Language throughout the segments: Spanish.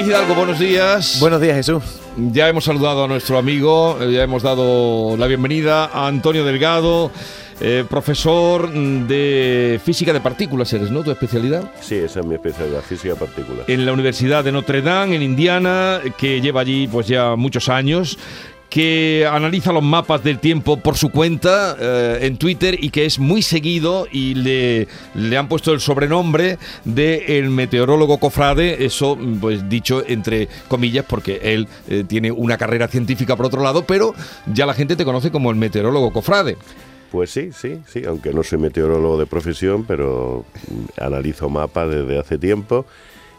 Hidalgo, buenos días. Buenos días, Jesús. Ya hemos saludado a nuestro amigo, eh, ya hemos dado la bienvenida a Antonio Delgado, eh, profesor de física de partículas, ¿eres, no? ¿Tu especialidad? Sí, esa es mi especialidad, física particular. En la Universidad de Notre Dame, en Indiana, que lleva allí pues ya muchos años que analiza los mapas del tiempo por su cuenta eh, en Twitter y que es muy seguido y le, le han puesto el sobrenombre de el meteorólogo cofrade, eso pues dicho entre comillas porque él eh, tiene una carrera científica por otro lado, pero ya la gente te conoce como el meteorólogo cofrade. Pues sí, sí, sí, aunque no soy meteorólogo de profesión, pero analizo mapas desde hace tiempo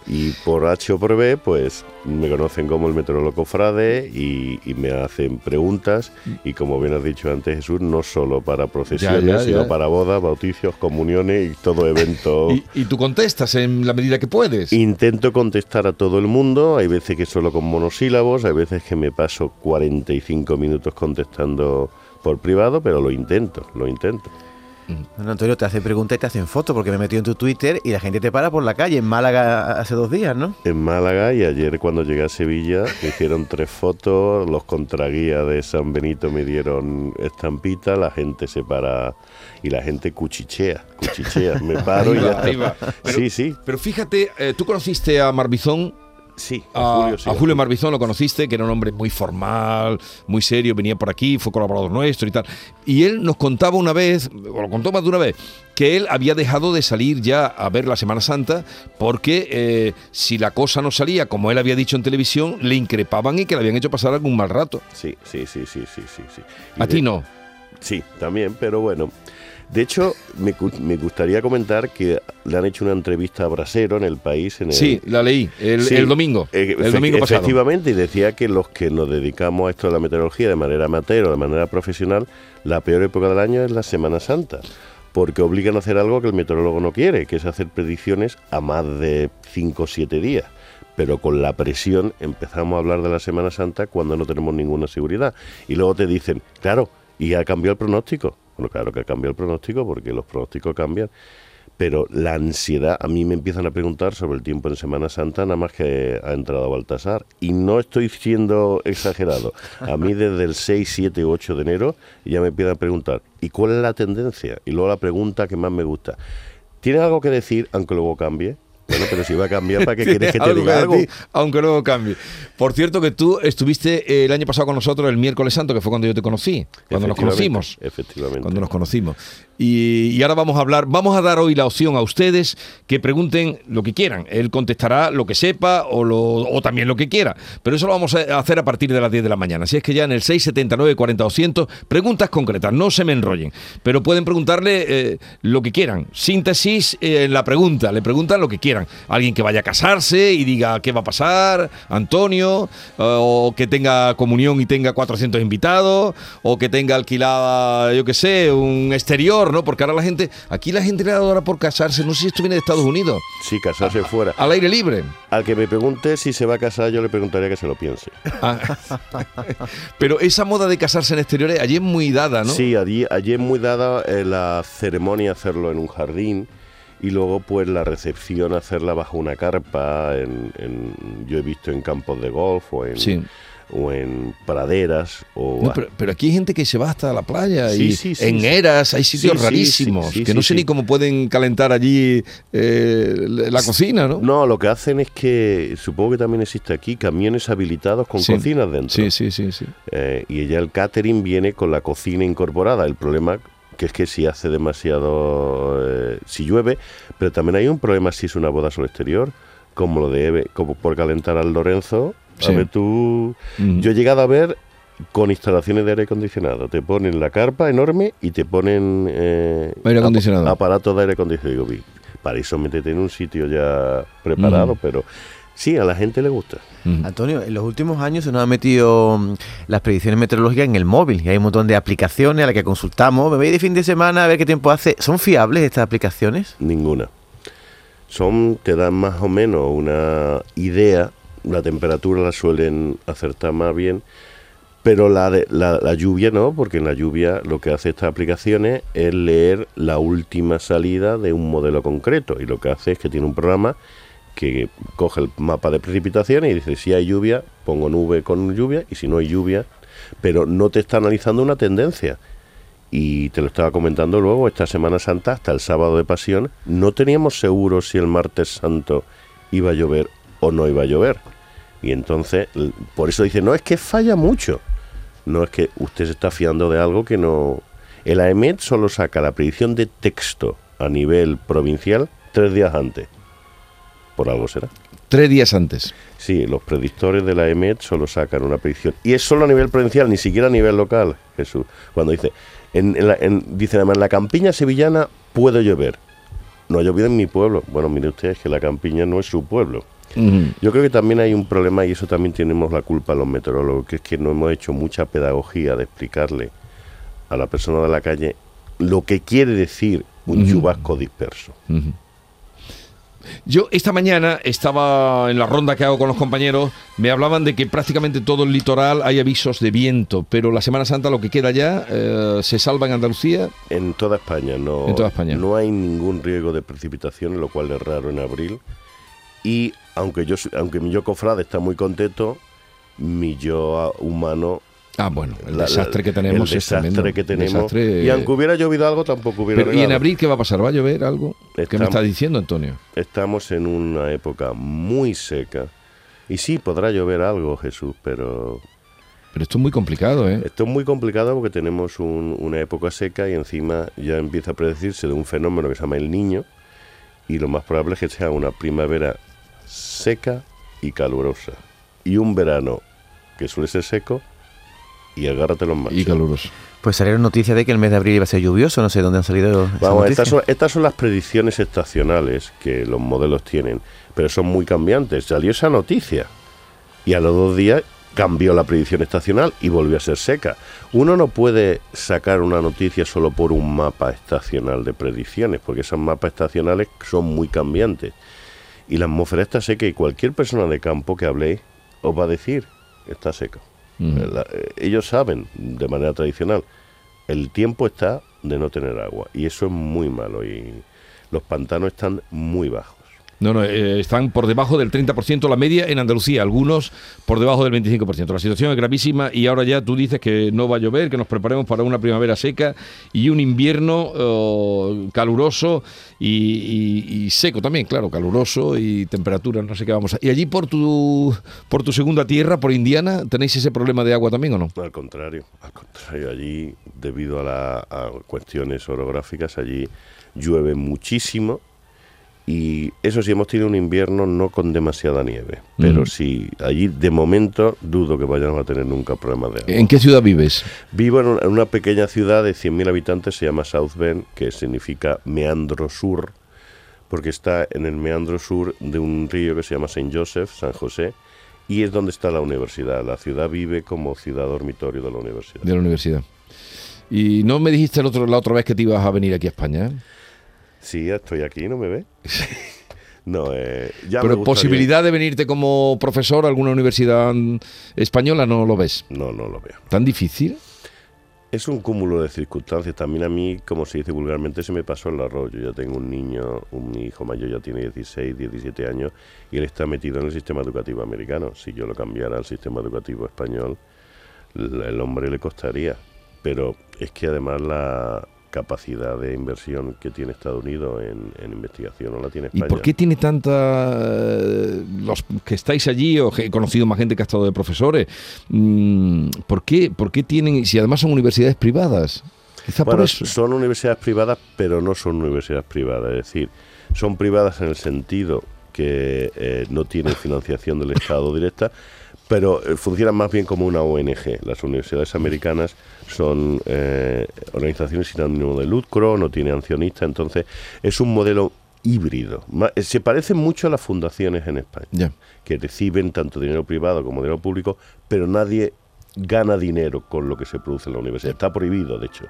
y por H o por B, pues me conocen como el meteorólogo Frade y, y, me hacen preguntas. Y como bien has dicho antes, Jesús, no solo para procesiones, ya, ya, ya. sino para bodas, bauticios, comuniones y todo evento. ¿Y, ¿Y, tú contestas en la medida que puedes? Intento contestar a todo el mundo. Hay veces que solo con monosílabos, hay veces que me paso 45 minutos contestando por privado, pero lo intento, lo intento. Bueno, Antonio, te hace preguntas y te hacen fotos porque me metí en tu Twitter y la gente te para por la calle en Málaga hace dos días, ¿no? En Málaga y ayer cuando llegué a Sevilla me hicieron tres fotos, los contraguías de San Benito me dieron estampita, la gente se para y la gente cuchichea, cuchichea, me paro y ya. Va. Pero, sí, sí. Pero fíjate, eh, tú conociste a Marbizón Sí, a, Julio, sí, a Julio Marbizón lo conociste, que era un hombre muy formal, muy serio, venía por aquí, fue colaborador nuestro y tal. Y él nos contaba una vez, o lo contó más de una vez, que él había dejado de salir ya a ver la Semana Santa porque eh, si la cosa no salía como él había dicho en televisión, le increpaban y que le habían hecho pasar algún mal rato. Sí, sí, sí, sí, sí, sí. sí. ¿A ti no? Sí, también, pero bueno. De hecho, me, me, gustaría comentar que le han hecho una entrevista a Brasero en el país. En el, sí, la leí el, sí, el domingo. Eh, el domingo pasado. Efectivamente, y decía que los que nos dedicamos a esto de la meteorología de manera amateur o de manera profesional, la peor época del año es la Semana Santa. Porque obligan a hacer algo que el meteorólogo no quiere, que es hacer predicciones a más de 5 o 7 días pero con la presión empezamos a hablar de la Semana Santa cuando no tenemos ninguna seguridad. Y luego te dicen, claro, y ha cambiado el pronóstico. Bueno, claro que cambia el pronóstico porque los pronósticos cambian, pero la ansiedad, a mí me empiezan a preguntar sobre el tiempo en Semana Santa, nada más que ha entrado Baltasar. Y no estoy siendo exagerado. A mí desde el 6, 7, 8 de enero ya me empiezan a preguntar, ¿y cuál es la tendencia? Y luego la pregunta que más me gusta, ¿tiene algo que decir aunque luego cambie? Bueno, pero si va a cambiar, ¿para qué quieres que te diga algo? Ti, aunque luego cambie. Por cierto, que tú estuviste el año pasado con nosotros el miércoles santo, que fue cuando yo te conocí, cuando nos conocimos. Efectivamente. Cuando nos conocimos. Y, ahora vamos a hablar, vamos a dar hoy la opción a ustedes que pregunten lo que quieran. Él contestará lo que sepa o, lo, también lo que quiera. Pero eso lo vamos a hacer a partir de las 10 de la mañana. Así es que ya en el 679 40 200, preguntas concretas, no se me enrollen. Pero pueden preguntarle eh, lo que quieran. Síntesis en eh, la pregunta, le preguntan lo que quieran. Alguien que vaya a casarse y diga qué va a pasar, Antonio, eh, o que tenga comunión y tenga 400 invitados, o que tenga alquilada, yo qué sé, un exterior ¿no? Porque ahora la gente, aquí la gente le da ahora por casarse, no sé si esto viene de Estados Unidos. Sí, casarse a, fuera. Al aire libre. Al que me pregunte si se va a casar, yo le preguntaría que se lo piense. Ah, pero esa moda de casarse en exteriores, allí es muy dada, ¿no? Sí, allí, allí es muy dada eh, la ceremonia hacerlo en un jardín y luego pues la recepción hacerla bajo una carpa, en, en, yo he visto en campos de golf o en... Sí o en praderas. O no, pero, pero, aquí hay gente que se va hasta la playa sí, y sí, sí, en eras hay sitios rarísimos que no sé ni cómo pueden calentar allí eh, la cocina, ¿no? No, lo que hacen es que supongo que también existe aquí camiones habilitados con cocinas dentro. Sí, sí, sí. sí. Eh, y ya el catering viene con la cocina incorporada. El problema que es que si hace demasiado, eh, si llueve, pero también hay un problema si es una boda sobre exterior, como lo de como por calentar al Lorenzo, a ver, tú. Mm. Yo he llegado a ver con instalaciones de aire acondicionado. Te ponen la carpa enorme y te ponen. Eh, aire acondicionado. Ap aparatos de aire acondicionado. Digo, para eso métete en un sitio ya preparado, mm. pero. Sí, a la gente le gusta. Mm. Antonio, en los últimos años se nos han metido las predicciones meteorológicas en el móvil y hay un montón de aplicaciones a las que consultamos. Me voy de fin de semana a ver qué tiempo hace. ¿Son fiables estas aplicaciones? Ninguna. Son, te dan más o menos una idea la temperatura la suelen acertar más bien, pero la, de, la, la, lluvia no, porque en la lluvia lo que hace estas aplicaciones es leer la última salida de un modelo concreto y lo que hace es que tiene un programa que coge el mapa de precipitaciones y dice si hay lluvia, pongo nube con lluvia y si no hay lluvia, pero no te está analizando una tendencia. Y te lo estaba comentando luego, esta Semana Santa, hasta el sábado de Pasión, no teníamos seguro si el martes santo iba a llover o no iba a llover. Y entonces, por eso dice, no, es que falla mucho. No es que usted se está fiando de algo que no... El AEMET solo saca la predicción de texto a nivel provincial tres días antes. Por algo será. Tres días antes. Sí, los predictores de la EMET solo sacan una predicción. Y es solo a nivel provincial, ni siquiera a nivel local, Jesús. Cuando dice, en, en la, en- dice además, en la campiña sevillana puede llover. No ha llovido en mi pueblo. Bueno, mire usted, es que la campiña no es su pueblo. Yo creo que también hay un problema, y eso también tenemos la culpa los meteorólogos, que es que no hemos hecho mucha pedagogía de explicarle a la persona de la calle lo que quiere decir un chubasco disperso. Yo esta mañana estaba en la ronda que hago con los compañeros, me hablaban de que prácticamente todo el litoral hay avisos de viento, pero la Semana Santa lo que queda ya eh, se salva en Andalucía. En toda España no, En toda España. no hay ningún riesgo de precipitaciones, lo cual es raro en abril. Y aunque yo, aunque mi yo cofrade está muy contento, mi yo humano... Ah, bueno, el la- desastre que tenemos el es desastre que tenemos. Desastre, y aunque hubiera llovido algo, tampoco hubiera pero, ¿Y en abril qué va a pasar? ¿Va a llover algo? ¿Qué me Estamos- está diciendo Antonio? Estamos en una época muy seca. Y sí, podrá llover algo, Jesús, pero Pero esto es muy complicado, ¿eh? esto es muy complicado porque tenemos un- una época seca y encima ya empieza a predecirse de un fenómeno que se llama el niño y lo más probable es que sea una primavera seca y calurosa y un verano que suele ser seco y agárrate los machos. Y caluroso. Pues salieron noticias de que el mes de abril iba a ser lluvioso, no sé dónde han salido. Vamos, estas son, estas son las predicciones estacionales que los modelos tienen, pero son muy cambiantes. Salió esa noticia y a los dos días cambió la predicción estacional y volvió a ser seca. Uno no puede sacar una noticia solo por un mapa estacional de predicciones, porque esos mapas estacionales son muy cambiantes. Y la atmósfera está seca y cualquier persona de campo que habléis os va a decir, está seca. La- eh, ellos saben de manera tradicional, el tiempo está de no tener agua y eso es muy malo y los pantanos están muy bajos. No, no, eh, están por debajo del 30% la media en Andalucía, algunos por debajo del 25%. La situación es gravísima y ahora ya tú dices que no va a llover, que nos preparemos para una primavera seca y un invierno eh, caluroso y seco también, claro, caluroso y temperaturas, no sé qué vamos a... ¿Y allí por tu, por tu segunda tierra, por Indiana, tenéis ese problema de agua también o no? Al contrario, al contrario, allí debido a, la- a cuestiones orográficas, allí llueve muchísimo y eso sí, hemos tenido un invierno no con demasiada nieve, pero Ujú. sí, allí de momento dudo que vayamos a tener nunca problemas de agua. ¿En qué ciudad vives? Vivo en una, en una pequeña ciudad de 100.000 habitantes, se llama South Bend, que significa meandro sur, porque está en el meandro sur de un río que se llama Saint Joseph, San José, y es donde está la universidad. La ciudad vive como ciudad dormitorio de la universidad. De la universidad. Y no me dijiste el otro, la otra vez que te ibas a venir aquí a España, ¿eh? Sí, estoy aquí, ¿no me ve? no, eh, ya Pero posibilidad de venirte como profesor a alguna universidad española no lo ves. No, no lo veo. ¿Tan difícil? Es un cúmulo de circunstancias. También a mí, como se dice vulgarmente, se me pasó el arroz. Yo ya tengo un niño, un hijo mayor ya tiene 16, 17 años y él está metido en el sistema educativo americano. Si yo lo cambiara al sistema educativo español, el hombre le costaría. Pero es que además la capacidad de inversión que tiene Estados Unidos en, en investigación no la tiene ¿Y España. por qué tiene tanta... eh, los que estáis allí, o he conocido más gente que ha estado de profesores, mm, ¿por qué, por qué tienen, si además son universidades privadas? Quizá Bueno, por eso. son universidades privadas, pero no son universidades privadas. Es decir, son privadas en el sentido que eh, no tienen financiación del Estado directa, pero eh, funcionan más bien como una ONG. Las universidades americanas son eh, organizaciones sin ánimo de lucro, no tienen accionistas, entonces es un modelo híbrido. Eh, Se parecen mucho a las fundaciones en España, que reciben tanto dinero privado como dinero público, pero nadie gana dinero con lo que se produce en la universidad. Está prohibido, de hecho.